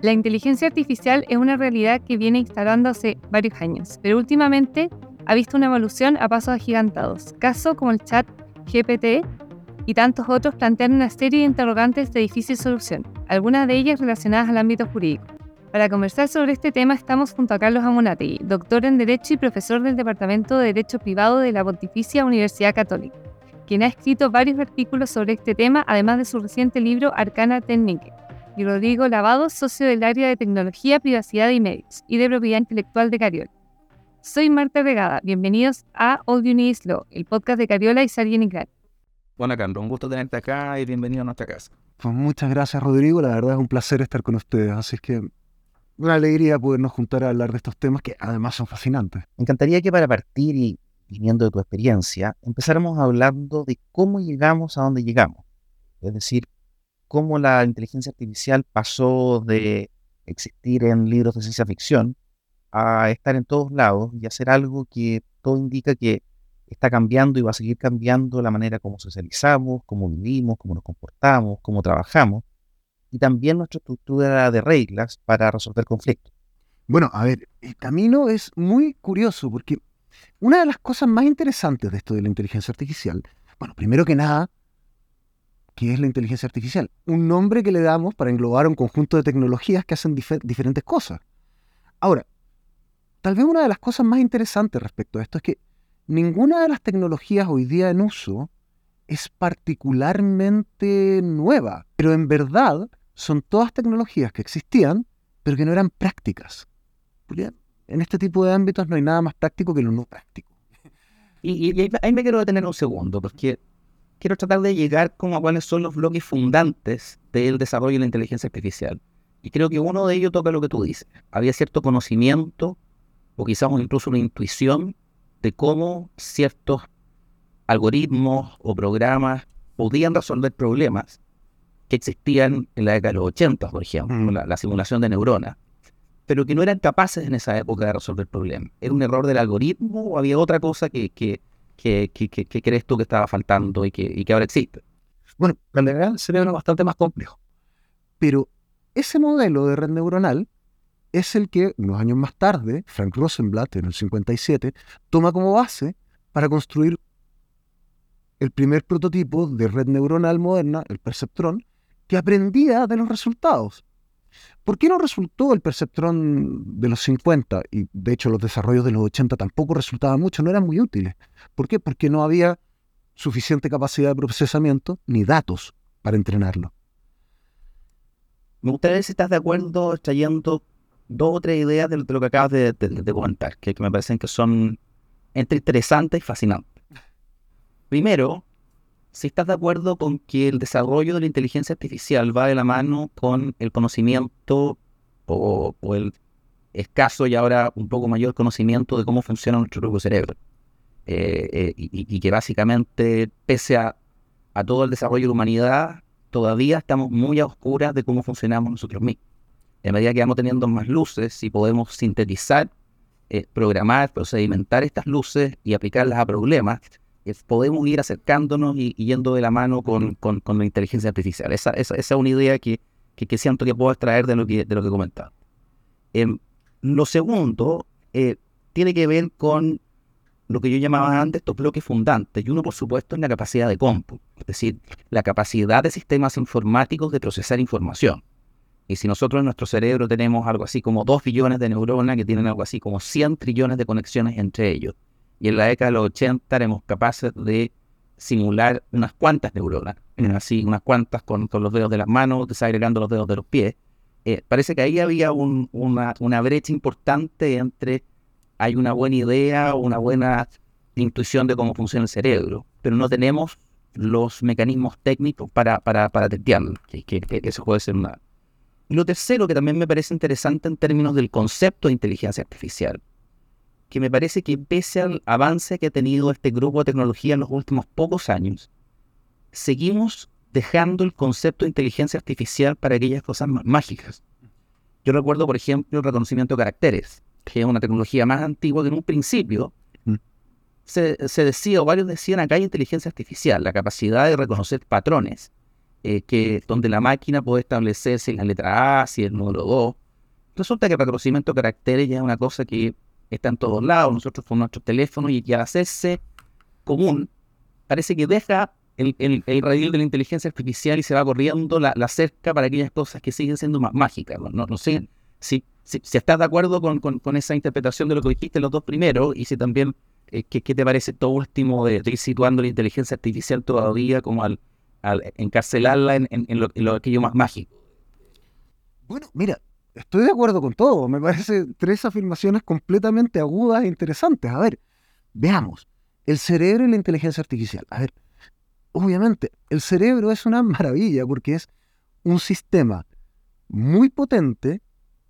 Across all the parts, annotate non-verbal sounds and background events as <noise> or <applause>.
La inteligencia artificial es una realidad que viene instalándose varios años, pero últimamente ha visto una evolución a pasos agigantados. Casos como el chat GPT y tantos otros plantean una serie de interrogantes de difícil solución, algunas de ellas relacionadas al ámbito jurídico. Para conversar sobre este tema estamos junto a Carlos Amunategui, doctor en Derecho y profesor del Departamento de Derecho Privado de la Pontificia Universidad Católica, quien ha escrito varios artículos sobre este tema, además de su reciente libro Arcana Technique y Rodrigo Lavado, socio del área de tecnología, privacidad y medios y de propiedad intelectual de Cariola. Soy Marta Regada, bienvenidos a All You Need Is Law, el podcast de Cariola y Sarien y Bueno, Carlos, un gusto tenerte acá y bienvenido a nuestra casa. Pues muchas gracias, Rodrigo. La verdad es un placer estar con ustedes. Así es que una alegría podernos juntar a hablar de estos temas que además son fascinantes. Me encantaría que para partir y viniendo de tu experiencia, empezáramos hablando de cómo llegamos a donde llegamos. Es decir, cómo la inteligencia artificial pasó de existir en libros de ciencia ficción a estar en todos lados y hacer algo que todo indica que está cambiando y va a seguir cambiando la manera como socializamos, cómo vivimos, cómo nos comportamos, cómo trabajamos y también nuestra estructura de reglas para resolver conflictos. Bueno, a ver, el camino es muy curioso porque una de las cosas más interesantes de esto de la inteligencia artificial, bueno, primero que nada, ¿Qué es la inteligencia artificial? Un nombre que le damos para englobar un conjunto de tecnologías que hacen diferentes cosas. Ahora, tal vez una de las cosas más interesantes respecto a esto es que ninguna de las tecnologías hoy día en uso es particularmente nueva, pero en verdad son todas tecnologías que existían, pero que no eran prácticas. Porque en este tipo de ámbitos no hay nada más práctico que lo no práctico. Y, y ahí me quiero detener un segundo, porque quiero tratar de llegar como a cuáles son los bloques fundantes del desarrollo de la inteligencia artificial. Y creo que uno de ellos toca lo que tú dices. Había cierto conocimiento o quizás incluso una intuición de cómo ciertos algoritmos o programas podían resolver problemas que existían en la década de los 80, por ejemplo, mm. la, simulación de neuronas, pero que no eran capaces en esa época de resolver problemas. ¿Era un error del algoritmo o había otra cosa que, que, que, crees tú que estaba faltando y que, ahora existe. Bueno, en el cerebro es bastante más complejo. Pero ese modelo de red neuronal es el que unos años más tarde, Frank Rosenblatt, en el 57, toma como base para construir el primer prototipo de red neuronal moderna, el perceptrón, que aprendía de los resultados. ¿Por qué no resultó el perceptrón de los 50? Y de hecho los desarrollos de los 80 tampoco resultaban mucho, no eran muy útiles. ¿Por qué? Porque no había suficiente capacidad de procesamiento ni datos para entrenarlo. Me gustaría si estás de acuerdo trayendo dos o tres ideas de, lo que acabas de, comentar, que, que, me parecen que son entre interesantes y fascinantes. Primero, si estás de acuerdo con que el desarrollo de la inteligencia artificial va de la mano con el conocimiento o, el escaso y ahora un poco mayor conocimiento de cómo funciona nuestro propio cerebro. Eh, eh, y, que básicamente, pese a, todo el desarrollo de la humanidad, todavía estamos muy a oscuras de cómo funcionamos nosotros mismos. A medida que vamos teniendo más luces y podemos sintetizar, eh, programar, procedimentar estas luces y aplicarlas a problemas, podemos ir acercándonos y, yendo de la mano con, la inteligencia artificial. Esa, es una idea que, que, siento que puedo extraer de lo que, de lo que comentaba. Em, lo segundo eh, tiene que ver con lo que yo llamaba antes estos bloques fundantes, y uno, por supuesto, es la capacidad de cómputo, es decir, la capacidad de sistemas informáticos de procesar información. Y si nosotros en nuestro cerebro tenemos algo así como 2 billones de neuronas que tienen algo así como 100 trillones de conexiones entre ellos, y en la década de los 80 éramos capaces de simular unas cuantas neuronas, así unas cuantas con, los dedos de las manos, desagregando los dedos de los pies. Eh, parece que ahí había una, una brecha importante entre hay una buena idea o una buena intuición de cómo funciona el cerebro, pero no tenemos los mecanismos técnicos para, para, para que, que, que, eso puede ser una... Y lo tercero que también me parece interesante en términos del concepto de inteligencia artificial, que me parece que pese al avance que ha tenido este grupo de tecnología en los últimos pocos años, seguimos dejando el concepto de inteligencia artificial para aquellas cosas más mágicas. Yo recuerdo, por ejemplo, el reconocimiento de caracteres, que es una tecnología más antigua que en un principio mm. se, decía, o varios decían, acá hay inteligencia artificial, la capacidad de reconocer patrones eh, que, donde la máquina puede establecer si es la letra A, si es el número 2. Resulta que el reconocimiento de caracteres ya es una cosa que está en todos lados, nosotros con nuestros teléfonos, y al hacerse común, parece que deja el, el, el de la inteligencia artificial y se va corriendo la, la, cerca para aquellas cosas que siguen siendo más mágicas. No, no sé si, si, estás de acuerdo con, con, con, esa interpretación de lo que dijiste los dos primeros y si también, eh, ¿qué, ¿qué, te parece todo último de, ir situando la inteligencia artificial todavía como al, al encarcelarla en, en, en, lo, en lo aquello más mágico? Bueno, mira, estoy de acuerdo con todo. Me parece tres afirmaciones completamente agudas e interesantes. A ver, veamos. El cerebro y la inteligencia artificial. A ver, obviamente, el cerebro es una <laughs> maravilla porque es un sistema muy potente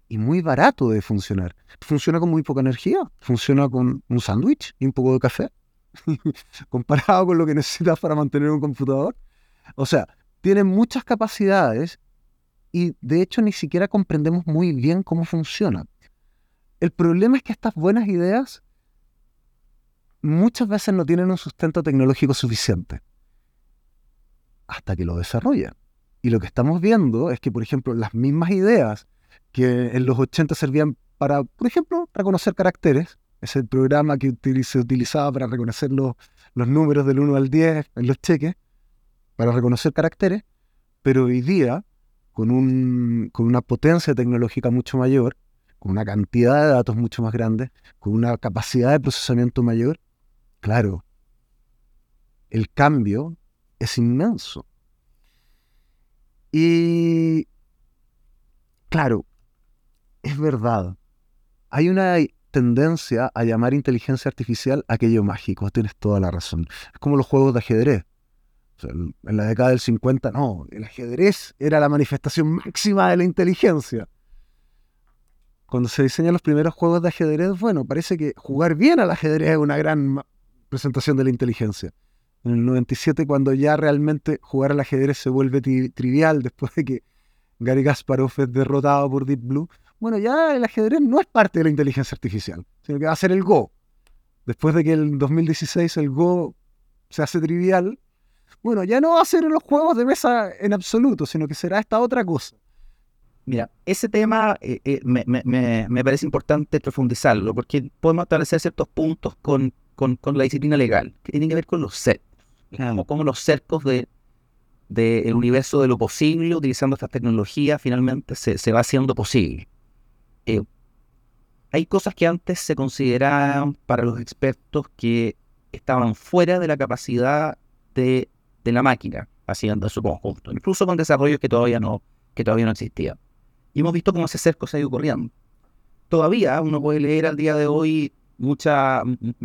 y muy barato de funcionar. Funciona con muy poca energía, funciona con un sándwich y un poco de café, <laughs> comparado con lo que necesitas para mantener un computador. O sea, tiene muchas capacidades y de hecho ni siquiera comprendemos muy bien cómo funciona. El problema es que estas buenas ideas muchas veces no tienen un sustento tecnológico suficiente hasta que lo desarrollan. Y lo que estamos viendo es que, por ejemplo, las mismas ideas que en los 80 servían para, por ejemplo, reconocer caracteres, es el programa que se utilizaba para reconocer los, los números del 1 al 10 en los cheques, para reconocer caracteres, pero hoy día, con, un, con una potencia tecnológica mucho mayor, con una cantidad de datos mucho más grande, con una capacidad de procesamiento mayor, claro, el cambio es inmenso. Y claro, es verdad. Hay una tendencia a llamar inteligencia artificial aquello mágico, tienes toda la razón. Es como los juegos de ajedrez. En la década del 50, no, el ajedrez era la manifestación máxima de la inteligencia. Cuando se diseñan los primeros juegos de ajedrez, bueno, parece que jugar bien al ajedrez es una gran presentación de la inteligencia en el 97 cuando ya realmente jugar al ajedrez se vuelve trivial después de que Gary Kasparov es derrotado por Deep Blue. Bueno, ya el ajedrez no es parte de la inteligencia artificial, sino que va a ser el Go. Después de que en 2016 el Go se hace trivial, bueno, ya no va a ser en los juegos de mesa en absoluto, sino que será esta otra cosa. Mira, ese tema eh, eh, me, me, me, parece importante profundizarlo, porque podemos establecer ciertos puntos con, con, con, la disciplina legal, que tienen que ver con los sets como, los cercos del de, universo de lo posible, utilizando estas tecnologías, finalmente se, se va haciendo posible. Eh, hay cosas que antes se consideraban para los expertos que estaban fuera de la capacidad de, de la máquina haciendo su conjunto, incluso con desarrollos que todavía no, que todavía no existían. Y hemos visto cómo ese cerco se ha ido corriendo. Todavía uno puede leer al día de hoy mucha,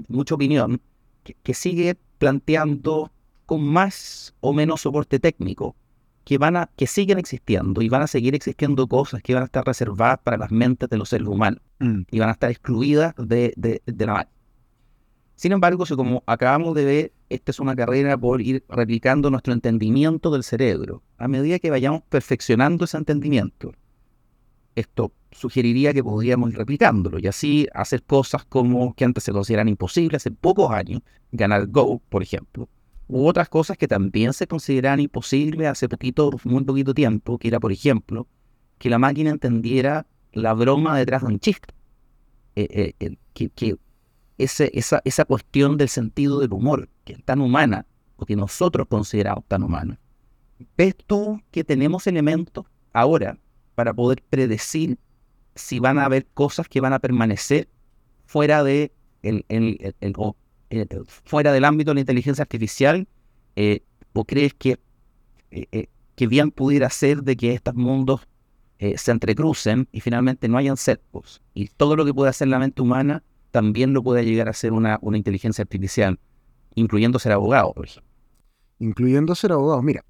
mucha opinión que, que sigue planteando con más o menos soporte técnico que van a que siguen existiendo y van a seguir existiendo cosas que van a estar reservadas para las mentes de los seres humanos mm. y van a estar excluidas de, de, de la máquina. Sin embargo, si como acabamos de ver, esta es una carrera por ir replicando nuestro entendimiento del cerebro. A medida que vayamos perfeccionando ese entendimiento, esto sugeriría que podríamos ir replicándolo y así hacer cosas como que antes se consideran imposibles hace pocos años, ganar Go, por ejemplo, u otras cosas que también se consideraban imposibles hace poquito, muy poquito tiempo, que era, por ejemplo, que la máquina entendiera la broma detrás de un chiste. Eh, eh, eh, que, que esa, esa cuestión del sentido del humor, que es tan humana, o que nosotros consideramos tan humana. ¿Ves tú que tenemos elementos ahora para poder predecir si van a haber cosas que van a permanecer fuera de el, el, el, eh, fuera del ámbito de la inteligencia artificial? Eh, ¿O crees que, eh, que bien pudiera ser de que estos mundos se entrecrucen y finalmente no hayan cercos? Y todo lo que puede hacer la mente humana también lo puede llegar a ser una, una inteligencia artificial, incluyendo ser abogado, por ejemplo. Incluyendo ser abogado. Mira,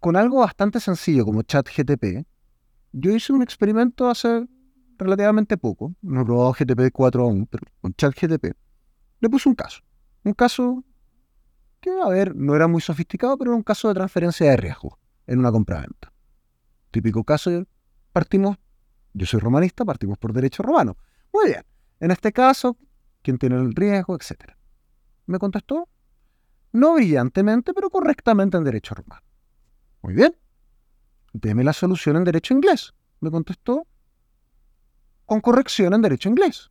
con algo bastante sencillo como ChatGTP, yo hice un experimento hace relativamente poco, no he probado GTP 4 aún, pero con ChatGTP, le puse un caso. Un caso que, a ver, no era muy sofisticado, pero era un caso de transferencia de riesgo en una compra-venta. Típico caso, partimos, yo soy romanista, partimos por derecho romano. Muy bien, en este caso, ¿quién tiene el riesgo, etcétera? Me contestó, no brillantemente, pero correctamente en derecho romano. Muy bien. Deme la solución en derecho inglés. Me contestó con corrección en derecho inglés.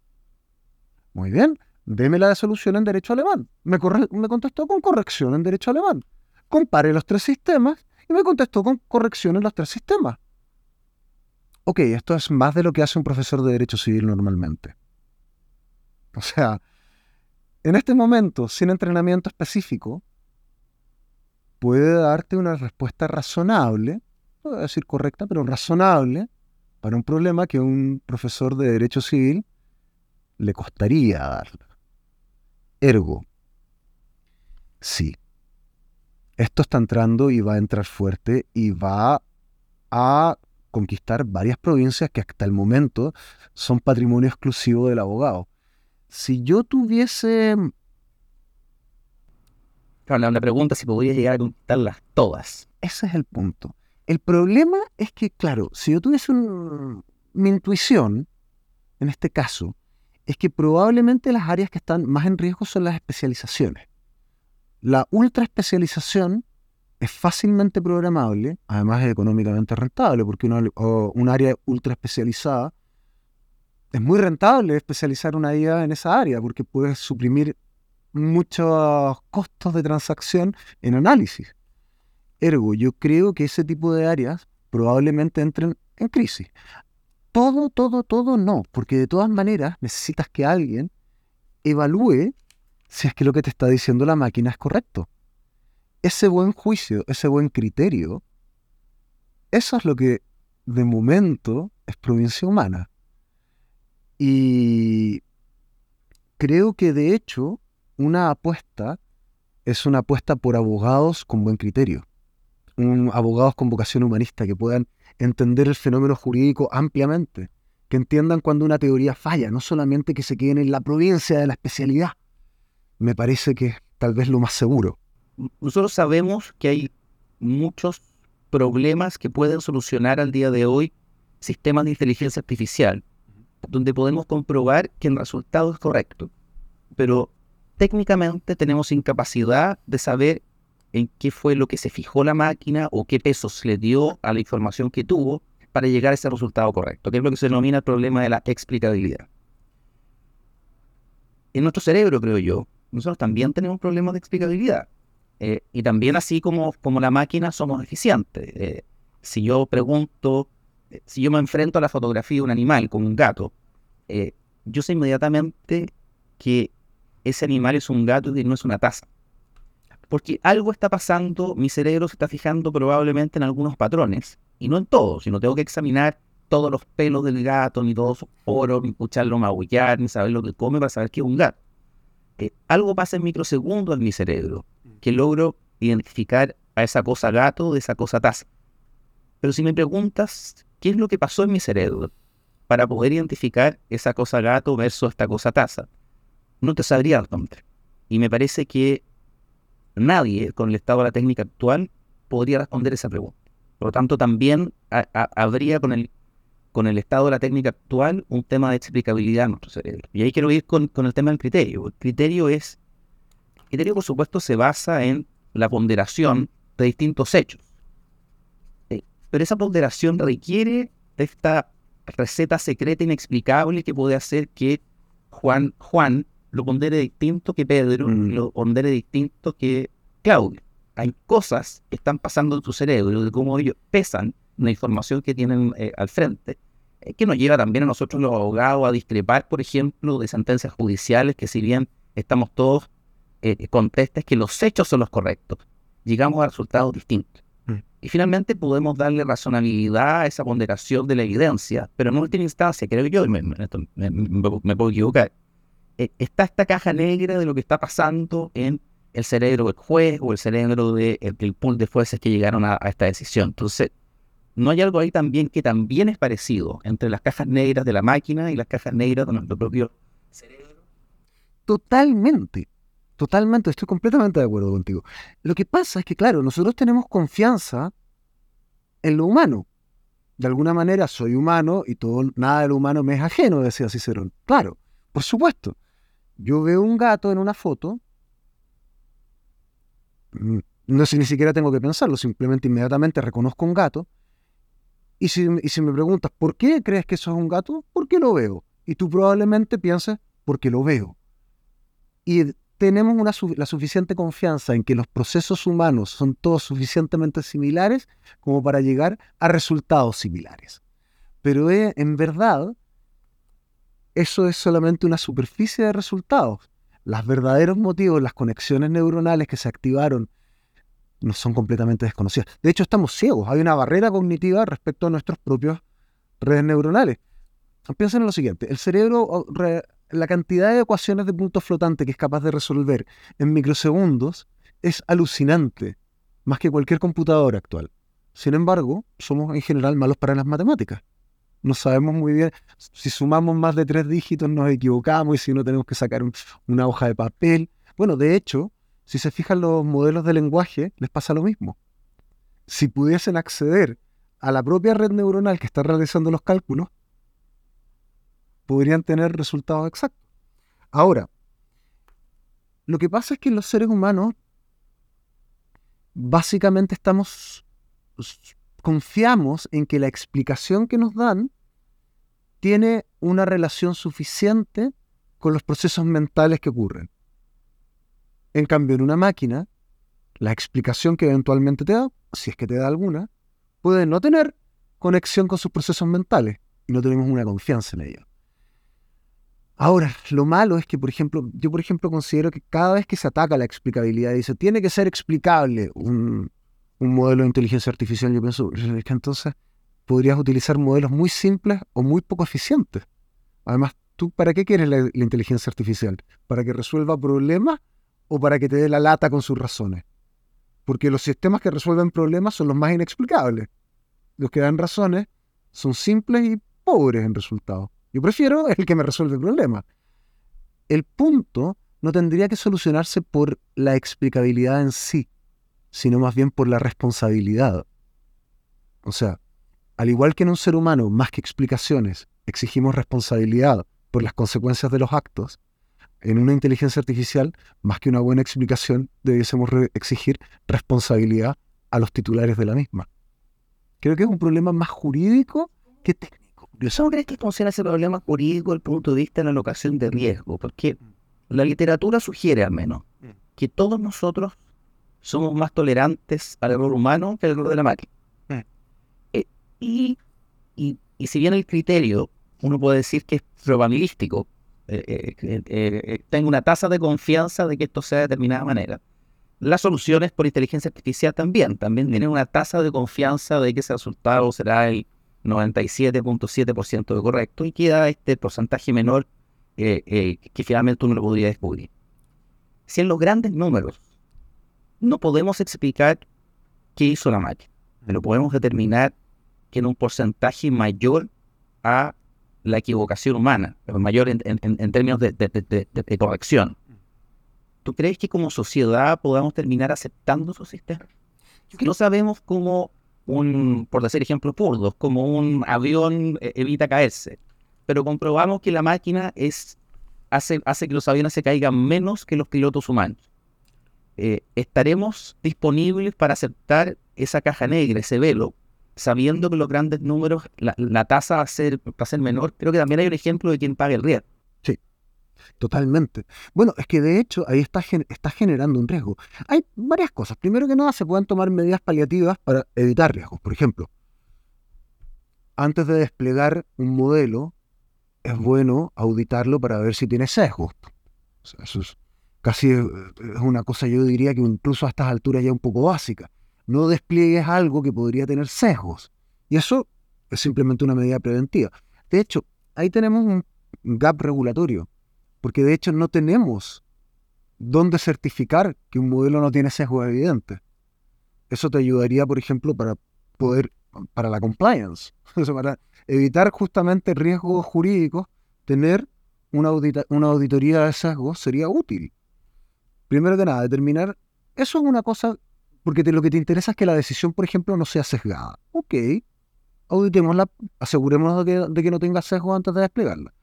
Muy bien. Deme la solución en derecho alemán. Me, me contestó con corrección en derecho alemán. Compare los tres sistemas y me contestó con corrección en los tres sistemas. Ok, esto es más de lo que hace un profesor de derecho civil normalmente. O sea, en este momento, sin entrenamiento específico, puede darte una respuesta razonable, no voy a decir correcta, pero razonable, para un problema que un profesor de derecho civil le costaría darle. Ergo, sí, esto está entrando y va a entrar fuerte y va a conquistar varias provincias que hasta el momento son patrimonio exclusivo del abogado. Si yo tuviese... Claro, la pregunta es si podría llegar a conquistarlas todas. Ese es el punto. El problema es que, claro, si yo tuviese un... mi intuición, en este caso, es que probablemente las áreas que están más en riesgo son las especializaciones. La ultra especialización es fácilmente programable, además es económicamente rentable, porque un área ultra especializada es muy rentable especializar una IA en esa área, porque puedes suprimir muchos costos de transacción en análisis. Ergo, yo creo que ese tipo de áreas probablemente entren en crisis. Todo, todo, todo no, porque de todas maneras necesitas que alguien evalúe si es que lo que te está diciendo la máquina es correcto ese buen juicio, ese buen criterio, eso es lo que de momento es provincia humana. Y creo que de hecho una apuesta es una apuesta por abogados con buen criterio, abogados con vocación humanista que puedan entender el fenómeno jurídico ampliamente, que entiendan cuando una teoría falla, no solamente que se queden en la provincia de la especialidad. Me parece que es tal vez lo más seguro nosotros sabemos que hay muchos problemas que pueden solucionar al día de hoy sistemas de inteligencia artificial, donde podemos comprobar que el resultado es correcto. Pero técnicamente tenemos incapacidad de saber en qué fue lo que se fijó la máquina o qué pesos le dio a la información que tuvo para llegar a ese resultado correcto, que es lo que se denomina el problema de la explicabilidad. En nuestro cerebro, creo yo, nosotros también tenemos problemas de explicabilidad. Eh, y también así como, como la máquina somos eficientes. Eh, si yo pregunto, eh, si yo me enfrento a la fotografía de un animal, como un gato, yo sé inmediatamente que ese animal es un gato y no es una taza. Porque algo está pasando, mi cerebro se está fijando probablemente en algunos patrones, y no en todos, sino tengo que examinar todos los pelos del gato, ni todos sus poros, ni escucharlo maullar, ni saber lo que come para saber que es un gato. algo pasa en microsegundos en mi cerebro que logro identificar a esa cosa gato de esa cosa taza. Pero si me preguntas qué es lo que pasó en mi cerebro para poder identificar esa cosa gato versus esta cosa taza, no te sabría responder. Y me parece que nadie con el estado de la técnica actual podría responder esa pregunta. Por lo tanto, también habría con el, con el estado de la técnica actual un tema de explicabilidad en nuestro cerebro. Y ahí quiero ir con, con el tema del criterio. El criterio es criterio, por supuesto, se basa en la ponderación de distintos hechos. Pero esa ponderación requiere de esta receta secreta inexplicable que puede hacer que Juan, Juan lo pondere distinto que Pedro, mm. lo pondere distinto que Claudio. Hay cosas que están pasando en tu cerebro, de cómo ellos pesan la información que tienen eh, al frente, eh, que nos lleva también a nosotros los abogados a discrepar, por ejemplo, de sentencias judiciales que si bien estamos todos eh, contesta es que los hechos son los correctos. Llegamos a resultados distintos. Mm. Y finalmente podemos darle razonabilidad a esa ponderación de la evidencia, pero en última instancia, creo yo, me, me, puedo equivocar, eh, está esta caja negra de lo que está pasando en el cerebro del juez o el cerebro del de, pool de jueces que llegaron a, a, esta decisión. Entonces, ¿no hay algo ahí también que también es parecido entre las cajas negras de la máquina y las cajas negras de nuestro propio cerebro? Totalmente. Totalmente, estoy completamente de acuerdo contigo. Lo que pasa es que, claro, nosotros tenemos confianza en lo humano. De alguna manera soy humano y todo, nada de lo humano me es ajeno, decía Cicerón. Claro, por supuesto. Yo veo un gato en una foto mm, no sé, ni siquiera tengo que pensarlo, simplemente inmediatamente reconozco un gato. Y si, me preguntas, ¿por qué crees que eso es un gato? Porque lo veo. Y tú probablemente pienses, porque lo veo. Y tenemos una, la suficiente confianza en que los procesos humanos son todos suficientemente similares como para llegar a resultados similares. Pero eh, en verdad, eso es solamente una superficie de resultados. Los verdaderos motivos, las conexiones neuronales que se activaron, no son completamente desconocidas. De hecho, estamos ciegos. Hay una barrera cognitiva respecto a nuestros propios redes neuronales. Piensen en lo siguiente. El cerebro la cantidad de ecuaciones de puntos flotantes que es capaz de resolver en microsegundos es alucinante, más que cualquier computadora actual. Sin embargo, somos en general malos para las matemáticas. No sabemos muy bien, si sumamos más de tres dígitos nos equivocamos y si no tenemos que sacar una hoja de papel. Bueno, de hecho, si se fijan los modelos de lenguaje, les pasa lo mismo. Si pudiesen acceder a la propia red neuronal que está realizando los cálculos, podrían tener resultados exactos. Ahora, lo que pasa es que los seres humanos básicamente estamos confiamos en que la explicación que nos dan tiene una relación suficiente con los procesos mentales que ocurren. En cambio, en una máquina, la explicación que eventualmente te da, si es que te da alguna, puede no tener conexión con sus procesos mentales y no tenemos una confianza en ello. Ahora, lo malo es que, por ejemplo, yo por ejemplo considero que cada vez que se ataca la explicabilidad, dice, tiene que ser explicable un, modelo de inteligencia artificial, yo pienso, es que entonces podrías utilizar modelos muy simples o muy poco eficientes. Además, ¿tú para qué quieres la, la inteligencia artificial? ¿Para que resuelva problemas o para que te dé la lata con sus razones? Porque los sistemas que resuelven problemas son los más inexplicables. Los que dan razones son simples y pobres en resultados. Yo prefiero el que me resuelve el problema. El punto no tendría que solucionarse por la explicabilidad en sí, sino más bien por la responsabilidad. O sea, al igual que en un ser humano, más que explicaciones, exigimos responsabilidad por las consecuencias de los actos, en una inteligencia artificial, más que una buena explicación, debiésemos exigir responsabilidad a los titulares de la misma. Creo que es un problema más jurídico que técnico. ¿Yo crees que funciona ese problema jurídico desde el punto de vista de la alocación de riesgo? Porque la literatura sugiere al menos que todos nosotros somos más tolerantes al error humano que al error de la máquina. Eh, y, y, si bien el criterio, uno puede decir que es probabilístico, eh, eh, tengo una tasa de confianza de que esto sea de determinada manera. Las soluciones por inteligencia artificial también, también tienen una tasa de confianza de que ese resultado será el 97.7% de correcto y queda este porcentaje menor eh, eh, que finalmente uno lo podría descubrir. Si en los grandes números no podemos explicar qué hizo la máquina, pero podemos determinar que en un porcentaje mayor a la equivocación humana, pero mayor en, términos de, corrección. ¿Tú crees que como sociedad podamos terminar aceptando esos sistemas? No sabemos cómo un, por decir ejemplos burdos, como un avión eh, evita caerse. Pero comprobamos que la máquina es, hace, hace que los aviones se caigan menos que los pilotos humanos. Eh, ¿Estaremos disponibles para aceptar esa caja negra, ese velo, sabiendo que los grandes números, la, tasa va a, ser, va a ser menor? Creo que también hay un ejemplo de quien paga el riesgo. Totalmente. Bueno, es que de hecho ahí está, está generando un riesgo. Hay varias cosas. Primero que nada, se pueden tomar medidas paliativas para evitar riesgos. Por ejemplo, antes de desplegar un modelo, es bueno auditarlo para ver si tiene sesgos. eso es casi eh, es una cosa, yo diría que incluso a estas alturas ya un poco básica. No despliegues algo que podría tener sesgos. Y eso es simplemente una medida preventiva. De hecho, ahí tenemos un gap regulatorio porque de hecho no tenemos dónde certificar que un modelo no tiene sesgo evidente. Eso te ayudaría, por ejemplo, para poder, para la compliance, <laughs> para evitar justamente riesgos jurídicos, tener una, auditoría de sesgo sería útil. Primero que nada, determinar, eso es una cosa, porque lo que te interesa es que la decisión, por ejemplo, no sea sesgada. Ok, auditémosla, asegurémonos de que, de que no tenga sesgo antes de desplegarla.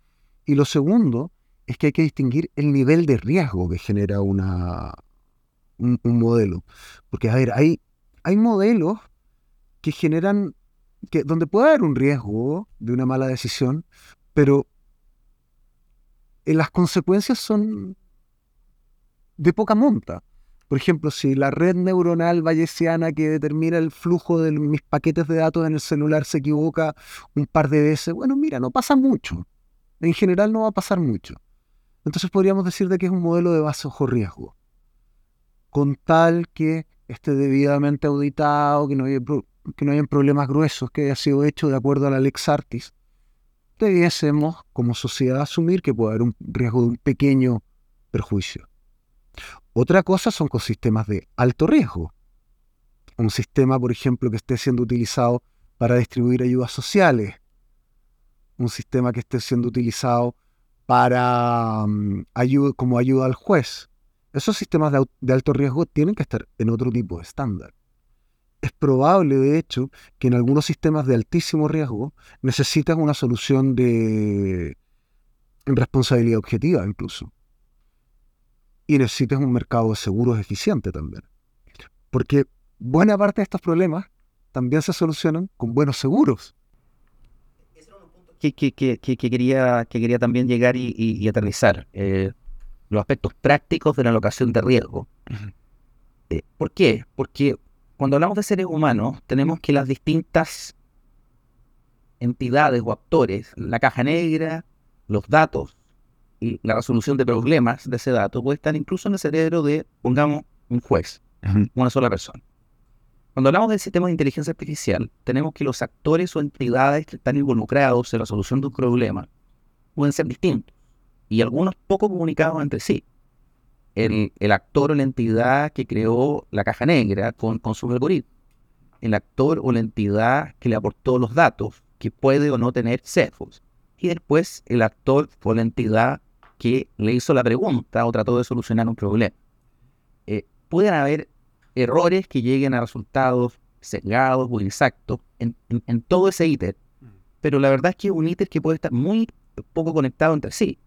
Y lo segundo es que hay que distinguir el nivel de riesgo que genera una, un, modelo. Porque, a ver, hay, hay modelos que generan, que, donde puede haber un riesgo de una mala decisión, pero eh, las consecuencias son de poca monta. Por ejemplo, si la red neuronal bayesiana que determina el flujo de mis paquetes de datos en el celular se equivoca un par de veces, bueno, mira, no pasa mucho. En general no va a pasar mucho. Entonces podríamos decir de que es un modelo de bajo riesgo. Con tal que esté debidamente auditado, que no haya, que no hayan problemas gruesos, que haya sido hecho de acuerdo a la Lex Artis, debiésemos como sociedad asumir que puede haber un riesgo de un pequeño perjuicio. Otra cosa son con sistemas de alto riesgo. Un sistema, por ejemplo, que esté siendo utilizado para distribuir ayudas sociales. Un sistema que esté siendo utilizado para mm, como ayuda al juez. Esos sistemas de alto riesgo tienen que estar en otro tipo de estándar. Es probable, de hecho, que en algunos sistemas de altísimo riesgo necesitas una solución de responsabilidad objetiva incluso. Y necesitas un mercado de seguros eficiente también. Porque buena parte de estos problemas también se solucionan con buenos seguros. Que, que, que, que quería, que quería también llegar y, aterrizar. Eh, los aspectos prácticos de la alocación de riesgo. Eh, ¿Por qué? Porque cuando hablamos de seres humanos, tenemos que las distintas entidades o actores, la caja negra, los datos y la resolución de problemas de ese dato puede estar incluso en el cerebro de, pongamos, un juez, una sola persona. Cuando hablamos del sistema de inteligencia artificial, tenemos que los actores o entidades que están involucrados en la solución de un problema pueden ser distintos y algunos poco comunicados entre sí el, actor o la entidad que creó la caja negra con, con su algoritmo, el actor o la entidad que le aportó los datos, que puede o no tener sesgos, y después el actor o la entidad que le hizo la pregunta o trató de solucionar un problema. Eh, pueden haber errores que lleguen a resultados sesgados o inexactos en, en, todo ese ítem, mm. pero la verdad es que es un ítem que puede estar muy poco conectado entre sí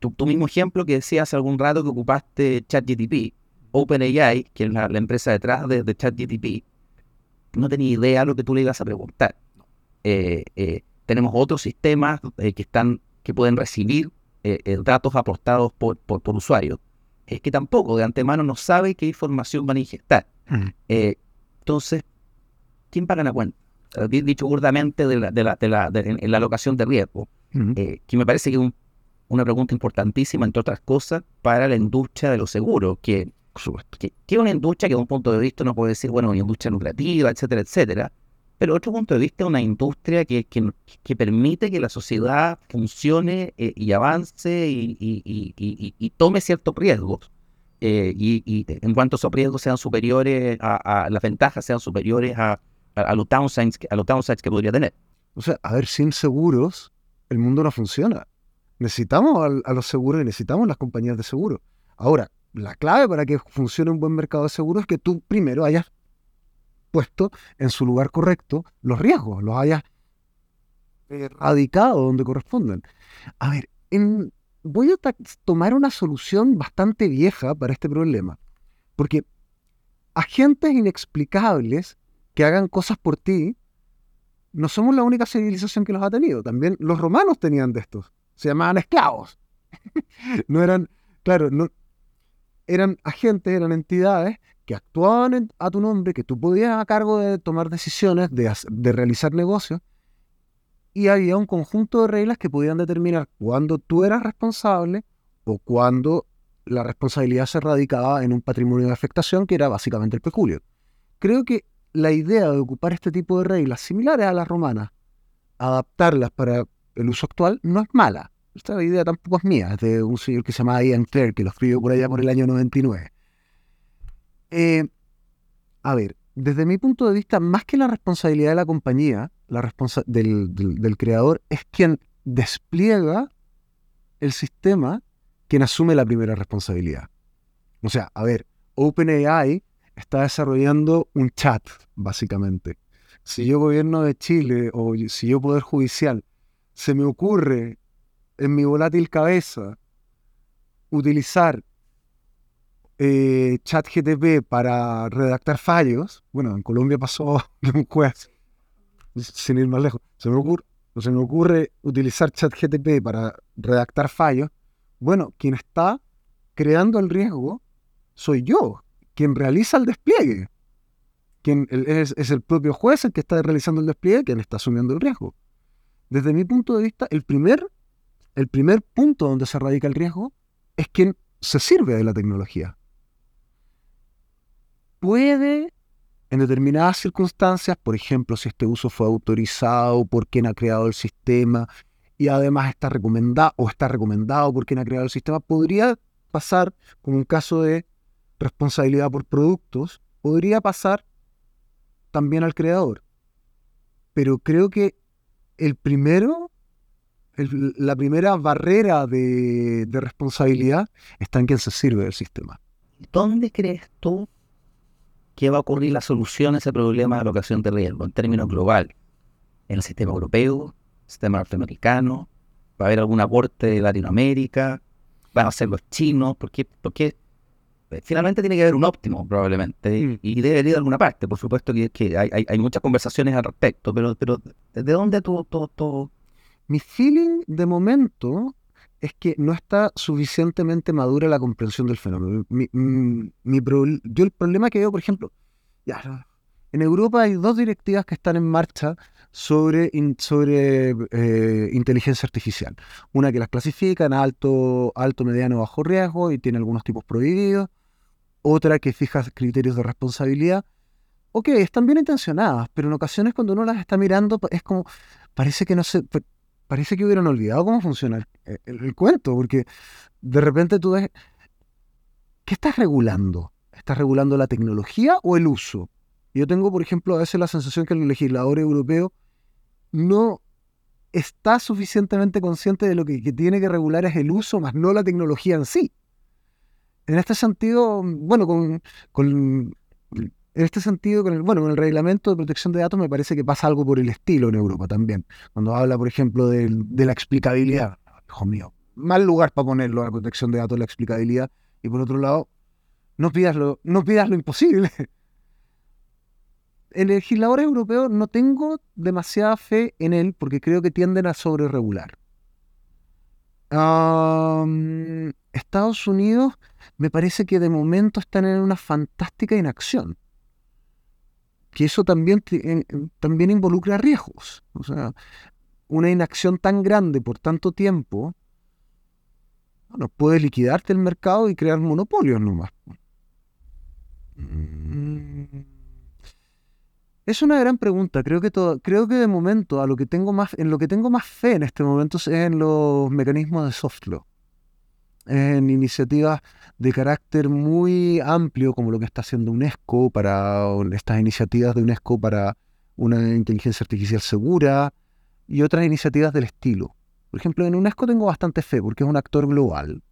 tu, mismo ejemplo que decías hace algún rato que ocupaste ChatGTP, OpenAI, que es la, empresa detrás de, ChatGTP, no tenía idea de lo que tú le ibas a preguntar. Eh, eh, tenemos otros sistemas eh, que están que pueden recibir datos aportados por, por, usuarios. Es que tampoco de antemano no sabe qué información van a ingestar. Mm. entonces, ¿quién paga la cuenta? Dicho burdamente de la, de la, de la, en la alocación de riesgo, mm. que me parece que es un una pregunta importantísima, entre otras cosas, para la industria de los seguros, que, que, es una industria que de un punto de vista no puede decir, bueno, una industria lucrativa, etcétera, etcétera, pero otro punto de vista una industria que, que, que permite que la sociedad funcione eh, y avance y, y, y, tome ciertos riesgos. Eh, y, en cuanto esos riesgos sean superiores a, las ventajas sean superiores a, a, los downsides, a los downsides que podría tener. O sea, a ver, sin seguros el mundo no funciona. Necesitamos a, los seguros y necesitamos las compañías de seguros. Ahora, la clave para que funcione un buen mercado de seguros es que tú primero hayas puesto en su lugar correcto los riesgos, los hayas erradicado donde corresponden. A ver, voy a tomar una solución bastante vieja para este problema, porque agentes inexplicables que hagan cosas por ti, no somos la única civilización que los ha tenido, también los romanos tenían de estos se llamaban esclavos. <laughs> no eran, claro, no, eran agentes, eran entidades que actuaban a tu nombre, que tú podías a cargo de tomar decisiones, de, realizar negocios, y había un conjunto de reglas que podían determinar cuándo tú eras responsable o cuándo la responsabilidad se radicaba en un patrimonio de afectación que era básicamente el peculio. Creo que la idea de ocupar este tipo de reglas similares a las romanas, adaptarlas para el uso actual no es mala. Esta idea tampoco es mía, es de un señor que se llama Ian Clare, que lo escribió por allá por el año 99. Eh, a ver, desde mi punto de vista, más que la responsabilidad de la compañía, la responsa del, del, creador es quien despliega el sistema, quien asume la primera responsabilidad. O sea, a ver, OpenAI está desarrollando un chat, básicamente. Si yo gobierno de Chile o si yo poder judicial se me ocurre en mi volátil cabeza utilizar eh, ChatGTP para redactar fallos, bueno, en Colombia pasó <laughs> un juez, sin ir más lejos, se me ocurre, se me ocurre utilizar ChatGTP para redactar fallos, bueno, quien está creando el riesgo soy yo, quien realiza el despliegue. Quien es, es, el propio juez el que está realizando el despliegue, quien está asumiendo el riesgo. Desde mi punto de vista, el primer, el primer punto donde se radica el riesgo es quien se sirve de la tecnología. Puede, en determinadas circunstancias, por ejemplo, si este uso fue autorizado por quien ha creado el sistema y además está recomendado o está recomendado por quien ha creado el sistema, podría pasar como un caso de responsabilidad por productos, podría pasar también al creador. Pero creo que el primero, la primera barrera de, de responsabilidad está en quien se sirve del sistema. ¿Dónde crees tú que va a ocurrir la solución a ese problema de alocación de riesgo en términos globales? ¿En el sistema europeo? ¿Sistema norteamericano? ¿Va a haber algún aporte de Latinoamérica? ¿Van a ser los chinos? ¿Por qué? Porque eh, finalmente tiene que haber un óptimo, probablemente, y debe ir de alguna parte. Por supuesto que, que hay, hay, muchas conversaciones al respecto, pero, pero ¿de dónde tú, tú, Mi feeling de momento es que no está suficientemente madura la comprensión del fenómeno. Mi, mi, yo el problema que veo, por ejemplo, ya, en Europa hay dos directivas que están en marcha sobre, sobre eh, inteligencia artificial. Una que las clasifica en alto, alto, mediano, bajo riesgo y tiene algunos tipos prohibidos otra que fija criterios de responsabilidad. Ok, están bien intencionadas, pero en ocasiones cuando uno las está mirando es como, parece que no se, parece que hubieran olvidado cómo funciona el, cuento, porque de repente tú ves, ¿qué estás regulando? ¿Estás regulando la tecnología o el uso? Yo tengo, por ejemplo, a veces la sensación que el legislador europeo no está suficientemente consciente de lo que, que tiene que regular es el uso, más no la tecnología en sí. En este sentido, bueno, con, en este sentido, con el, bueno, con el reglamento de protección de datos me parece que pasa algo por el estilo en Europa también. Cuando habla, por ejemplo, de, la explicabilidad. Hijo mío, mal lugar para ponerlo, la protección de datos, la explicabilidad. Y por otro lado, no pidas lo, no pidas lo imposible. <laughs> El legislador europeo no tengo demasiada fe en él porque creo que tienden a sobreregular. Estados Unidos me parece que de momento están en una fantástica inacción. Que eso también, también involucra riesgos. O sea, una inacción tan grande por tanto tiempo, bueno, puede liquidarte el mercado y crear monopolios nomás. Mm. Es una gran pregunta. Creo que todo, creo que de momento a lo que tengo más, en lo que tengo más fe en este momento es en los mecanismos de soft law en iniciativas de carácter muy amplio, como lo que está haciendo UNESCO para estas iniciativas de UNESCO para una inteligencia artificial segura y otras iniciativas del estilo. Por ejemplo, en UNESCO tengo bastante fe porque es un actor global.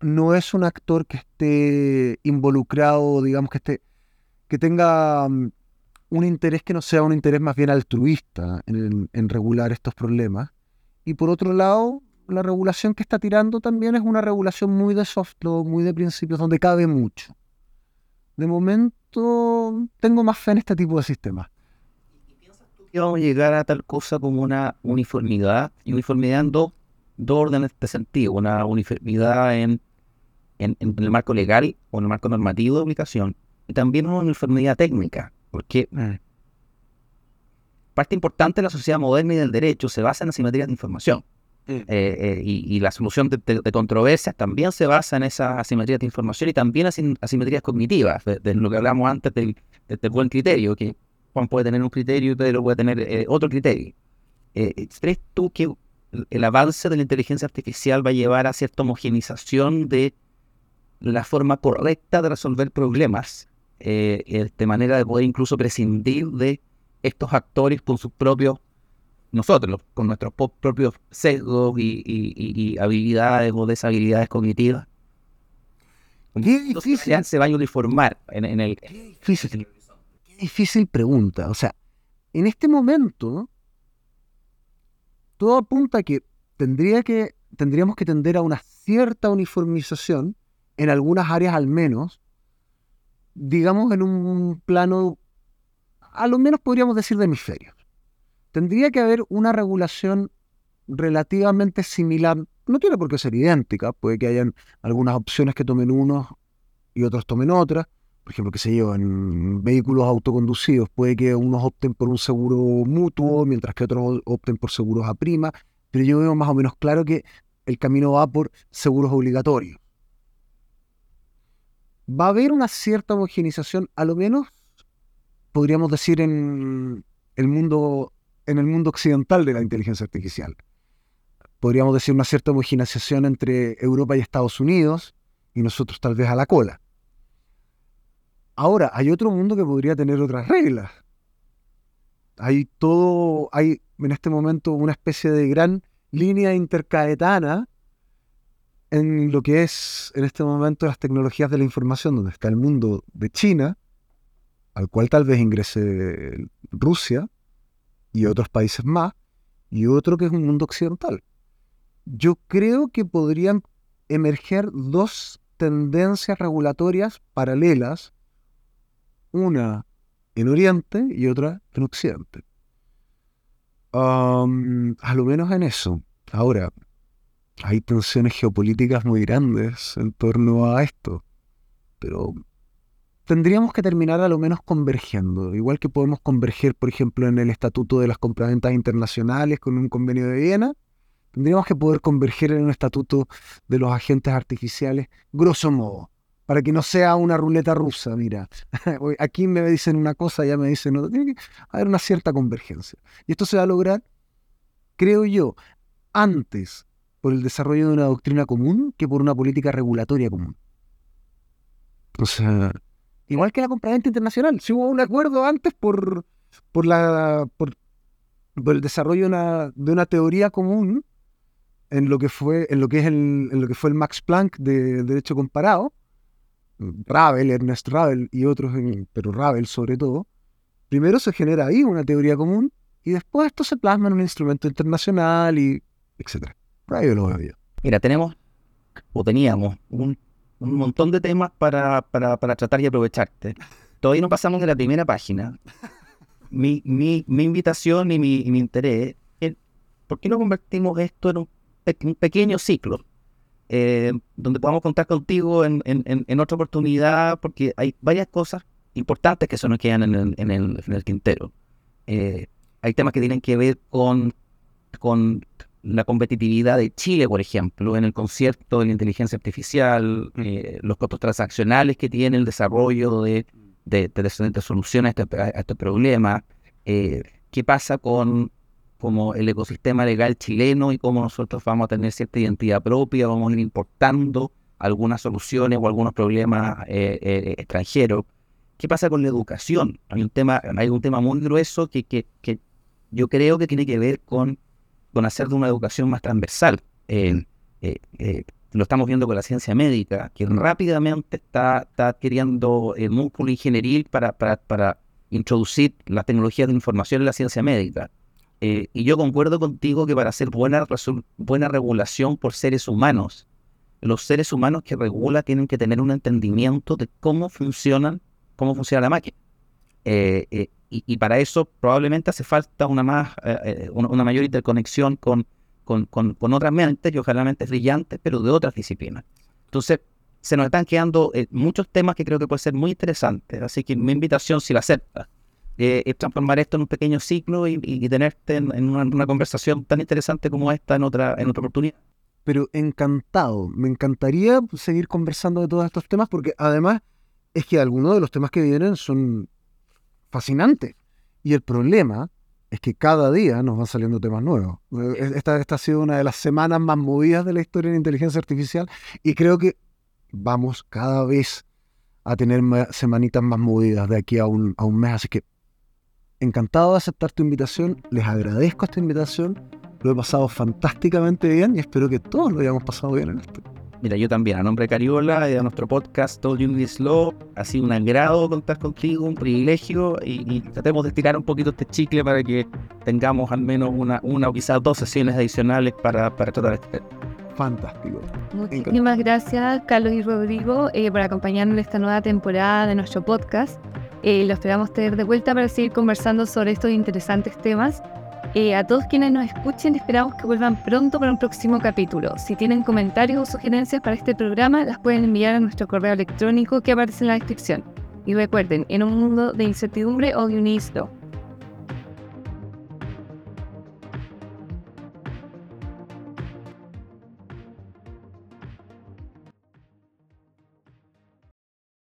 No es un actor que esté involucrado, digamos que esté, que tenga mm, un interés que no sea un interés más bien altruista en, en regular estos problemas. Y por otro lado, la regulación que está tirando también es una regulación muy de soft law, muy de principios, donde cabe mucho. De momento tengo más fe en este tipo de sistemas. ¿Y piensas tú que vamos a llegar a tal cosa como una uniformidad? Y uniformidad en dos, órdenes de sentido. Una uniformidad en, en, el marco legal o en el marco normativo de aplicación. Y también una uniformidad técnica. Porque mm. parte importante de la sociedad moderna y del derecho se basa en asimetrías de información. Eh, eh, y, la solución de, controversias también se basa en esas asimetrías de información y también en asimetrías cognitivas, de, lo que hablamos antes del, buen criterio, que Juan puede tener un criterio y Pedro puede tener eh, otro criterio. ¿Crees tú que el avance de la inteligencia artificial va a llevar a cierta homogenización de la forma correcta de resolver problemas, de manera de poder incluso prescindir de estos actores con sus propios nosotros, con nuestros propios sesgos y, habilidades o deshabilidades cognitivas. Qué difícil. se va a uniformar en, el... Qué difícil, qué difícil pregunta. O sea, en este momento, todo apunta a que, tendría que tendríamos que tender a una cierta uniformización en algunas áreas al menos, digamos en un plano, a lo menos podríamos decir de hemisferios. Tendría que haber una regulación relativamente similar, no tiene por qué ser idéntica, puede que hayan algunas opciones que tomen unos y otros tomen otras, por ejemplo, que se en vehículos autoconducidos, puede que unos opten por un seguro mutuo, mientras que otros opten por seguros a prima, pero yo veo más o menos claro que el camino va por seguros obligatorios. Va a haber una cierta homogenización, a lo menos podríamos decir en el mundo, en el mundo occidental de la inteligencia artificial. Podríamos decir una cierta homogenización entre Europa y Estados Unidos y nosotros tal vez a la cola. Ahora, hay otro mundo que podría tener otras reglas. Hay todo, hay en este momento una especie de gran línea intercaetana en lo que es en este momento las tecnologías de la información, donde está el mundo de China, al cual tal vez ingrese Rusia y otros países más, y otro que es un mundo occidental. Yo creo que podrían emerger dos tendencias regulatorias paralelas una en Oriente y otra en Occidente. a lo menos en eso. Ahora, hay tensiones geopolíticas muy grandes en torno a esto, pero tendríamos que terminar a lo menos convergiendo, igual que podemos converger, por ejemplo, en el Estatuto de las Compraventas Internacionales con un convenio de Viena, tendríamos que poder converger en un Estatuto de los Agentes Artificiales, grosso modo para que no sea una ruleta rusa, mira, <laughs> aquí me dicen una cosa, ya me dicen otra, tiene que haber una cierta convergencia. Y esto se va a lograr, creo yo, antes por el desarrollo de una doctrina común que por una política regulatoria común. O sea, igual que la compraventa internacional, si hubo un acuerdo antes por, por, la, por, el desarrollo de una, de una teoría común en lo que fue, en lo que es el, en lo que fue el Max Planck de derecho comparado, Ravel, Ernest Ravel y otros, pero Ravel sobre todo, primero se genera ahí una teoría común y después esto se plasma en un instrumento internacional y etcétera. Por ahí lo veo Mira, tenemos o teníamos un, montón de temas para, para, tratar y aprovecharte. Todavía no pasamos de la primera página. Mi, mi, mi invitación y mi, mi interés es, ¿por qué no convertimos esto en un pequeño ciclo? Eh, donde podamos contar contigo en, en, otra oportunidad, porque hay varias cosas importantes que se nos quedan en el, en el, tintero. Eh, hay temas que tienen que ver con, con la competitividad de Chile, por ejemplo, en el concierto de la inteligencia artificial, eh, los costos transaccionales que tiene el desarrollo de, de, de, soluciones a este, a este problema. ¿Qué pasa con como el ecosistema legal chileno y cómo nosotros vamos a tener cierta identidad propia, vamos a ir importando algunas soluciones o algunos problemas eh, eh, extranjeros. ¿Qué pasa con la educación? Hay un tema, hay un tema muy grueso que, que, que yo creo que tiene que ver con, con hacer de una educación más transversal. Eh, lo estamos viendo con la ciencia médica, que rápidamente está, está adquiriendo el músculo ingenieril para, para, para introducir las tecnologías de información en la ciencia médica. Eh, y yo concuerdo contigo que para hacer buena, buena regulación por seres humanos, los seres humanos que regula tienen que tener un entendimiento de cómo funcionan, cómo funciona la máquina. Eh, eh, y, para eso probablemente hace falta una, más, una, mayor interconexión con, con, con, otras mentes y ojalá mentes brillantes, pero de otras disciplinas. Entonces, se nos están quedando muchos temas que creo que pueden ser muy interesantes. Así que mi invitación, si la aceptas, eh, transformar esto en un pequeño ciclo y, tenerte en, una, conversación tan interesante como esta en otra, en otra oportunidad. Pero encantado, me encantaría seguir conversando de todos estos temas porque además es que algunos de los temas que vienen son fascinantes. Y el problema es que cada día nos van saliendo temas nuevos. Esta, esta ha sido una de las semanas más movidas de la historia de la inteligencia artificial y creo que vamos cada vez a tener semanitas más movidas de aquí a un, a un mes. Así que encantado de aceptar tu invitación, les agradezco esta invitación, lo he pasado fantásticamente bien y espero que todos lo hayamos pasado bien en esto. Mira, yo también, a nombre de Cariola y de nuestro podcast Todo Unity Slow, ha sido un agrado contar contigo, un privilegio y, tratemos de estirar un poquito este chicle para que tengamos al menos una, una o quizás dos sesiones adicionales para, para tratar este tema. Fantástico. Muchísimas gracias, Carlos y Rodrigo, eh, por acompañarnos en esta nueva temporada de nuestro podcast. Eh, lo esperamos tener de vuelta para seguir conversando sobre estos interesantes temas. Eh, a todos quienes nos escuchen, esperamos que vuelvan pronto para un próximo capítulo. Si tienen comentarios o sugerencias para este programa, las pueden enviar a nuestro correo electrónico que aparece en la descripción. Y recuerden, en un mundo de incertidumbre, you need is